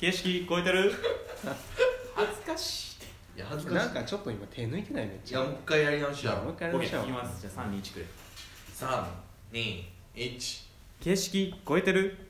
形式超えてる？恥ずかしいいや恥ずかしい。なんかちょっと今手抜いてないめっいちゃ。やもう一回やり直しやじゃあもう一回やりましょう。オッケーいきます。じゃあ321くれ321形式超えてる？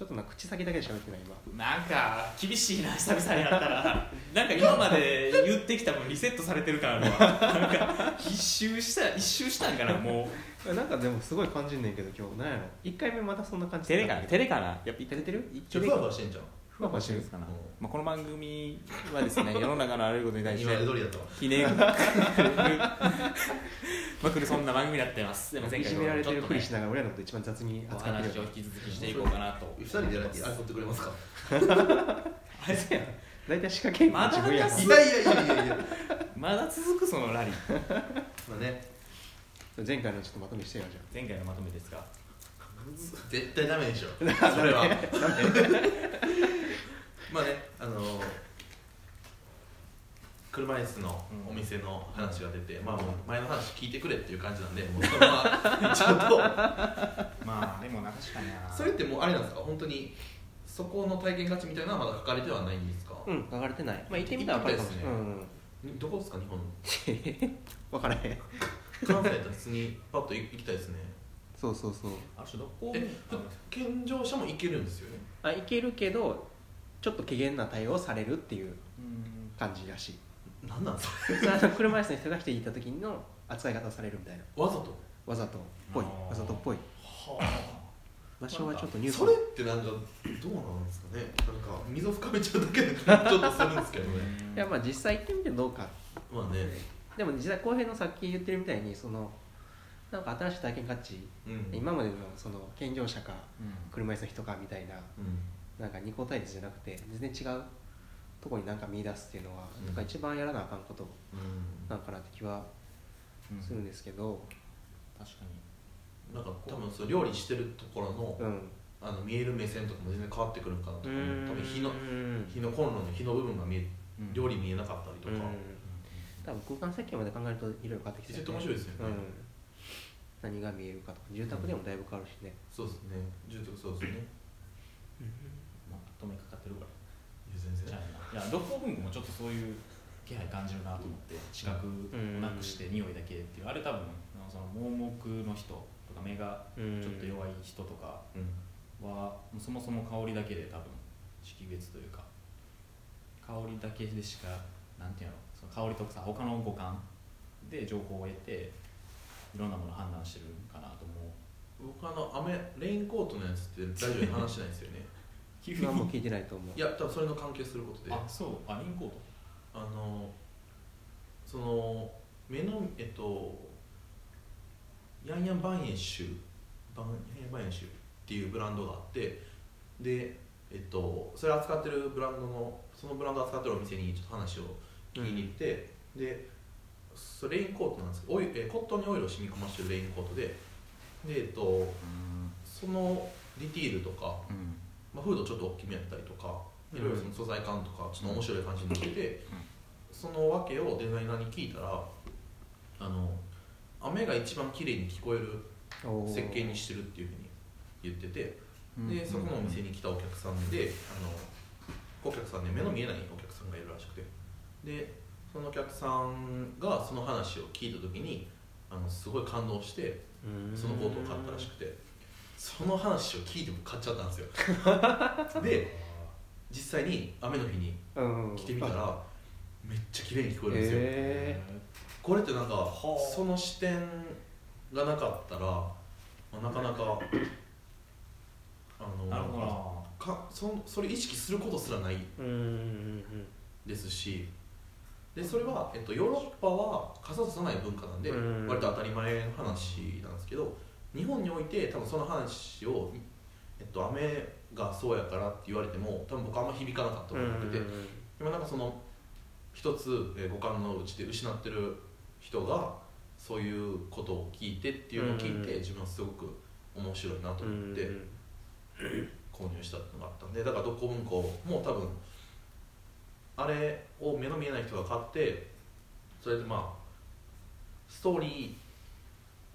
ちょっとな口先だけで喋ってない今。なんか厳しいな久々にやったら。なんか今まで言ってきた分リセットされてるからあるわなんか一周した一周したんかなもう。なんかでもすごい感じんねんけど今日。なんやろ。1回目またそんな感じ。照れかな照れかな。やっぱ照れてる？ちょっとふわふわしてんじゃんふわふわしてるかな。うん。まあ、この番組はですね 世の中のあらゆることに対し今てまで通りだったわひねく まくるそんな番組になってます。でも前回いじめられてるちょっとね。ふりしながら俺らのこと一番雑にお扱ってるよ話を引き続きしていこうかなと二人でってくれますか。あれそうや大体仕掛けまだやいやいやいやまだ続くそのラリー。まあね。前回のちょっとまとめしてよじゃ前回のまとめですが絶対ダメでしょ。それは。まあねあの車椅子のお店の話が出て、まあもう前の話聞いてくれっていう感じなんでもうそのままちょっと。まあでもな確かにな。それってもうあれなんですか？本当にそこの体験価値みたいなのはまだ書かれてはないんですか、あうん書かれてない。まあ行ってみたら分かるかも。しれない行うん。どこですか日本の？分からへん。関西だったら普通にパッと行きたいですねそうそうそう。あれどこえ健常者も行けるんですよね。あ行けるけどちょっと機嫌な対応をされるっていううん。感じらしい。何なんですかあの車椅子の人が来ていた時の扱い方をされるみたいな。わざと？わざとっぽい。わざとっぽい。は場所はちょっとニュース。それってなんかどうなんですかね？なんか溝深めちゃうだけでちょっとするんですけどね。いやまあ実際行ってみてどうか。まあね。でも実際浩平のさっき言ってるみたいにそのなんか新しい体験価値、うん。今までのその健常者かうん。車椅子の人かみたいなうん。なんか二項対立じゃなくて全然違うとこになんか見出すっていうのは、うん。なんか一番やらなあかんことうん。なんかなって気はうん。するんですけど。確かに。なんか多分そう料理してるところの,、うん。あの見える目線とかも全然変わってくるんかなと。かうん。多分火のうん。火のコンロの火の部分が見えうん。料理見えなかったりとか、うん。多分空間設計まで考えるといろいろ変わってきて絶対面白いですよね。うん、何が見えるかとか住宅でもだいぶ変わるしね、そうですね。住宅そうですね。まあ止めかかってるから。いや全然。じゃあいや六甲文庫もちょっとそういう気配感じるなと思って視覚をなくして匂いだけっていうあれ多分あのその盲目の人とか目がうんちょっと弱い人とかうん。はそもそも香りだけで多分識別というか香りだけでしかなんていうのその香りとかさ他の五感で情報を得ていろんなものを判断してるんかなと思う。僕あの雨レインコートのやつってラジオで話してないんですよね。急今もう聞いてないと思う。いや多分それの関係することで。あそう。あリンコート。あのその目のえっとヤンヤンバンエンシュバンヤンヤンバンエンシュっていうブランドがあってでえっとそれ扱ってるブランドのそのブランド扱ってるお店にちょっと話を聞きに行って、でそれレインコートなんですけどオイえコットンにオイルを染み込ませてるレインコートででえっとうんそのディティールとか、うん。まあ、フードちょっと大きめやったりとかいろいろその素材感とかちょっと面白い感じになってて、その訳をデザイナーに聞いたらあの雨が一番綺麗に聞こえる設計にしてるっていうふうに言っててうんでそこのお店に来たお客さんであのお客さんで目の見えないお客さんがいるらしくて。でそのお客さんがその話を聞いた時にあのすごい感動してうん。そのコートを買ったらしくてその話を聞いても買っちゃったんですよ。で実際に雨の日にうん。来てみたらめっちゃ綺麗に聞こえるんですよ、へこれってなんかはあ。その視点がなかったら、まあ、なかなかあのかそそれ意識することすらないうんうんうん。ですしでそれは、えっと、ヨーロッパは傘ささない文化なんでうん。割と当たり前の話なんですけど日本において多分その話を、えっと、雨がそうやからって言われても多分僕あんま響かなかったとうん思ってて、今なんかその一つ、えー五感のうちで失ってる人がそういうことを聞いてっていうのを聞いて、うん。自分はすごく面白いなと思ってうん。購入したっていうのがあったんでだから読文庫も多分あれを目の見えない人が買ってそれでまあストーリー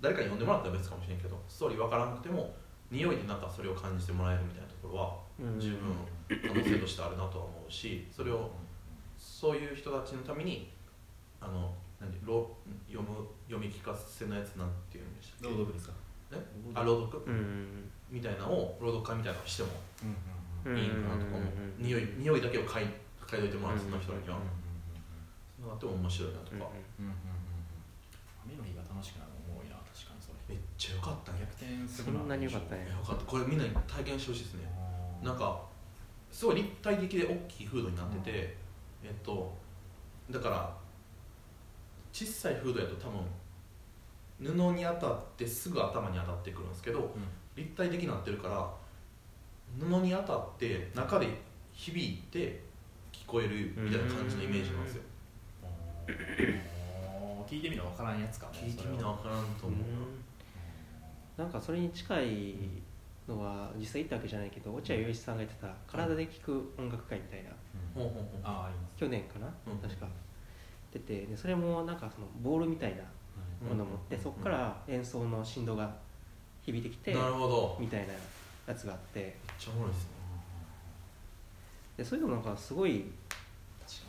誰かに読んでもらったら別かもしれんけどストーリー分からなくても匂いでなんかそれを感じてもらえるみたいなところはうん。十分可能性としてあるなとは思うしそれをそういう人たちのためにあの何ろ読む読み聞かせのやつなんていうんでしたっけ？朗読ですか？え？あ朗読、うんみたいなのを朗読会みたいなのをしてもいいかなとかも、う。ん匂い匂いだけを嗅い嗅いどいてもらってその人には、うんそうなっても面白いなとか、うんうんうんうん。雨の日が楽しくなるの多いな。確かにそれ。めっちゃ良かったね。逆転すそるな。んなに良かったね。よかった。これみんなに体験してほしいですね。なんかすごい立体的で大きいフードになってて、えっとだから小さいフードやと多分布に当たってすぐ頭に当たってくるんですけど立体的になってるから布に当たって中で響いて聞こえるみたいな感じのイメージなんですよ。聞いてみな分からんやつかも聞いてみな分からんと思う。な、なんかそれに近いのは実際行ったわけじゃないけど落合陽一さんが言ってた「体で聴く音楽会」みたいな。去年かな、うん。確か。出てでそれもなんかそのボールみたいなものを持って、うん。そこから演奏の振動が響いてきて、なるほど。めっみたいなやつがあって。ちゃおもろいですねでそういうのなんかすごい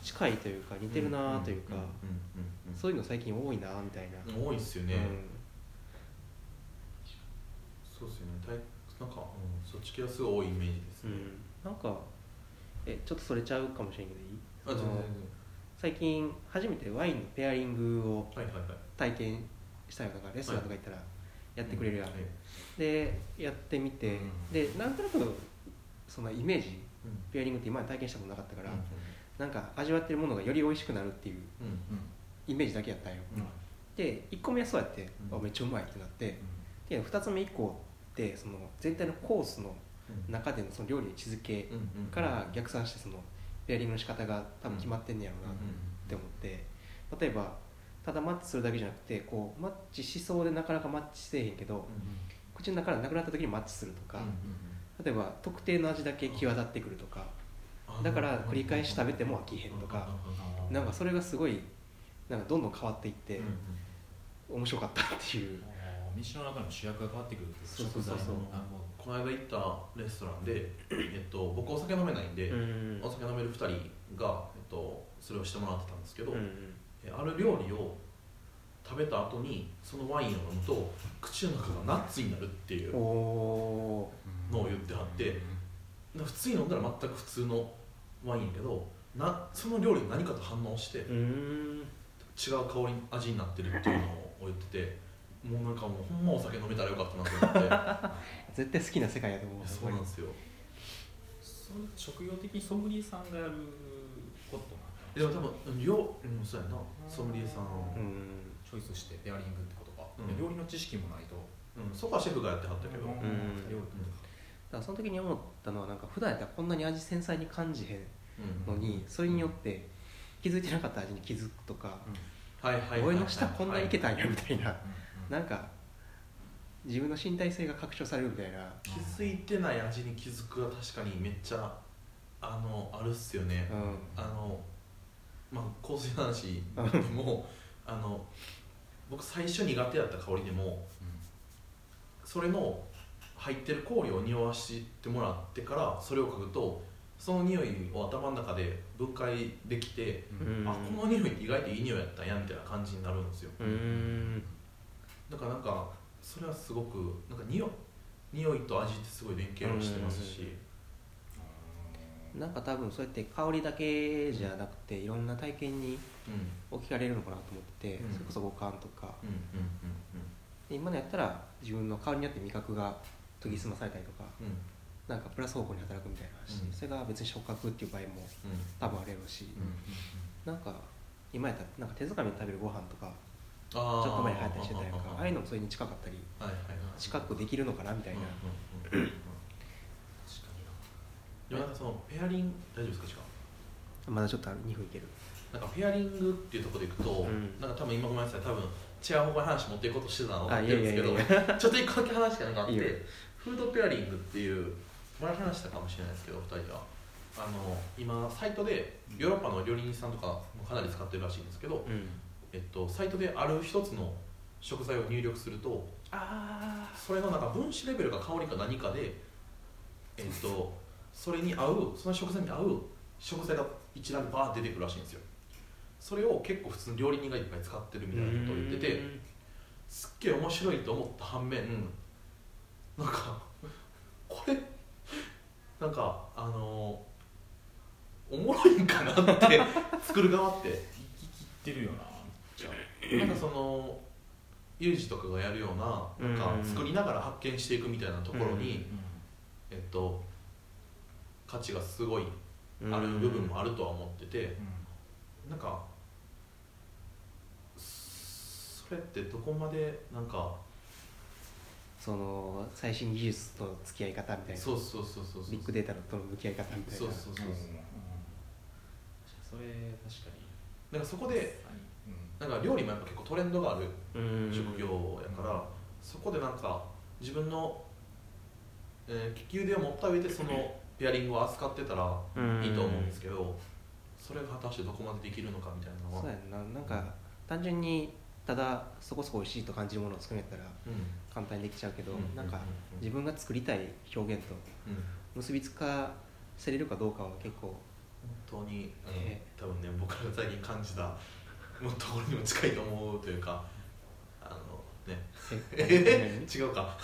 近いというか似てるなというか、そういうの最近多いなみたいな、多いっすよね、うん。そうっすよね。なんか、うん、そっち系はすごい多いイメージですね、うん、なんかえちょっとそれちゃうかもしれんけどいい？最近初めてワインのペアリングを体験したりとかレストランとか行ったらやってくれるやん、はい。でやってみて、うんでなんとなくそのイメージうんペアリングって今まで体験したことなかったから、うん。なんか味わってるものがより美味しくなるっていううんイメージだけやったんよ、うんで1個目はそうやって、うん。あめっちゃうまいってなってで2つ目以降ってその全体のコースのうん。中でのその料理の位置づけから逆算してそのペアリングの仕方が多分決まってんねやろうなって思って。例えばただマッチするだけじゃなくてこうマッチしそうでなかなかマッチせえへんけど口の中からなくなった時にマッチするとか、例えば特定の味だけ際立ってくるとかだから繰り返し食べても飽きへんとかなんかそれがすごいなんかどんどん変わっていって面白かったっていう。あー飯の中の主役が変わってくるってそうそうそうそう。この間行ったレストランで、えっと、僕お酒飲めないんで、うんお酒飲める2人が、えっと、それをしてもらってたんですけど、うん。えある料理を食べた後にそのワインを飲むと口の中がナッツになるっていうのを言ってはってな普通に飲んだら全く普通のワインやけどなその料理が何かと反応して違う香り味になってるっていうのを言っててもうなんかもうほんまお酒飲めたらよかったなと思って。絶対好きな世界やと思う。そうなんですよ。そういう職業的にソムリエさんがやることでも多分ようんそうやな。ソムリエさん、うんチョイスしてペアリングってことか、うん。料理の知識もないと。うん、そこはシェフがやってはったけど、うん。ん。料理だからその時に思ったのはなんか普段やったらこんなに味繊細に感じへんうん。のにそれによって気づいてなかった味に気づくとかはいはいはいはい。俺の舌こんなにいけたんやみたいな。うん。なんか自分の身体性が拡張されるみたいな。気づいてない味に気づくは確かにめっちゃあのあるっすよね、うん。あのまあ香水の話でもあの僕最初苦手だった香りでもそれの入ってる香料を匂わしてもらってからそれを嗅ぐとその匂いを頭の中で分解できて、うん。うんあこの匂いって意外といい匂いやったんやみたいな感じになるんですよ。うん。だからなんかそれはすごくなんか匂い匂いと味ってすごい連携をしてますし、なんか多分そうやって香りだけじゃなくていろんな体験にうん。置き換えれるのかなと思ってそれこそ五感とか。今のやったら自分の香りによって味覚が研ぎ澄まされたりとかうなんかプラス方向に働くみたいな話、うん。それが別に触覚っていう場合もうん。多分あれるし、うんなんか今やったらなんか手づかみで食べるご飯とかちょっと前に流行ったりしてたやんか。ああいうのもそれに近かったりはいはいはい。近くできるのかなみたいな、うんうんうんうんでもなんかそのペアリング大丈夫ですか時間？まだちょっとある2分いける。なんかペアリングっていうところでいくと、うん。なんか多分今ごめんなさい多分違う方向に話持っていこうとしてたのをってるんですけどちょっと一個だけ話がなんかあってフードペアリングっていう前話したかもしれないですけど2人は。あの今サイトでヨーロッパの料理人さんとかもかなり使ってるらしいんですけど、うん。えっと、サイトである一つの食材を入力するとあそれのなんか分子レベルか香りか何かで、えっと、それに合うその食材に合う食材が一覧でバー出てくるらしいんですよ。それを結構普通の料理人がいっぱい使ってるみたいなことを言っててすっげえ面白いと思った反面なんかこれなんかあのおもろいんかなって作る側って生き切ってるよななんかそのユージとかがやるようななんかうん。作りながら発見していくみたいなところに、うえっと価値がすごいうん。ある部分もあるとは思ってて、ん。なんかそれってどこまでなんかその最新技術との付き合い方みたいな。そうそうそうそうビッグデータとの向き合い方みたいな。そうそうそうそう。うん。それ確かに。なんかそこでうん。なんか料理もやっぱ結構トレンドがあるうん。職業やから、そこでなんか自分の、えー、利き腕を持った上でそのペアリングを扱ってたらうん。いいと思うんですけど、それが果たしてどこまでできるのかみたいなのは。そうやんな。なんか単純にただそこそこ美味しいと感じるものを作れたらうん。簡単にできちゃうけど、うん。なんかうん。自分が作りたい表現とうん。結びつかせれるかどうかは結構本当にえ多分ね僕が最近感じたもうところにも近いと思うというかあのねえ 違うか。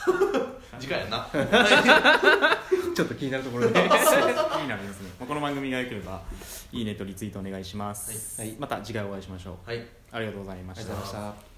次回やな。ちょっと気になるところで。気になりますね、まあ、この番組が良ければいいねとリツイートお願いします、はい。また次回お会いしましょう。はい。ありがとうございまありしたがとうございました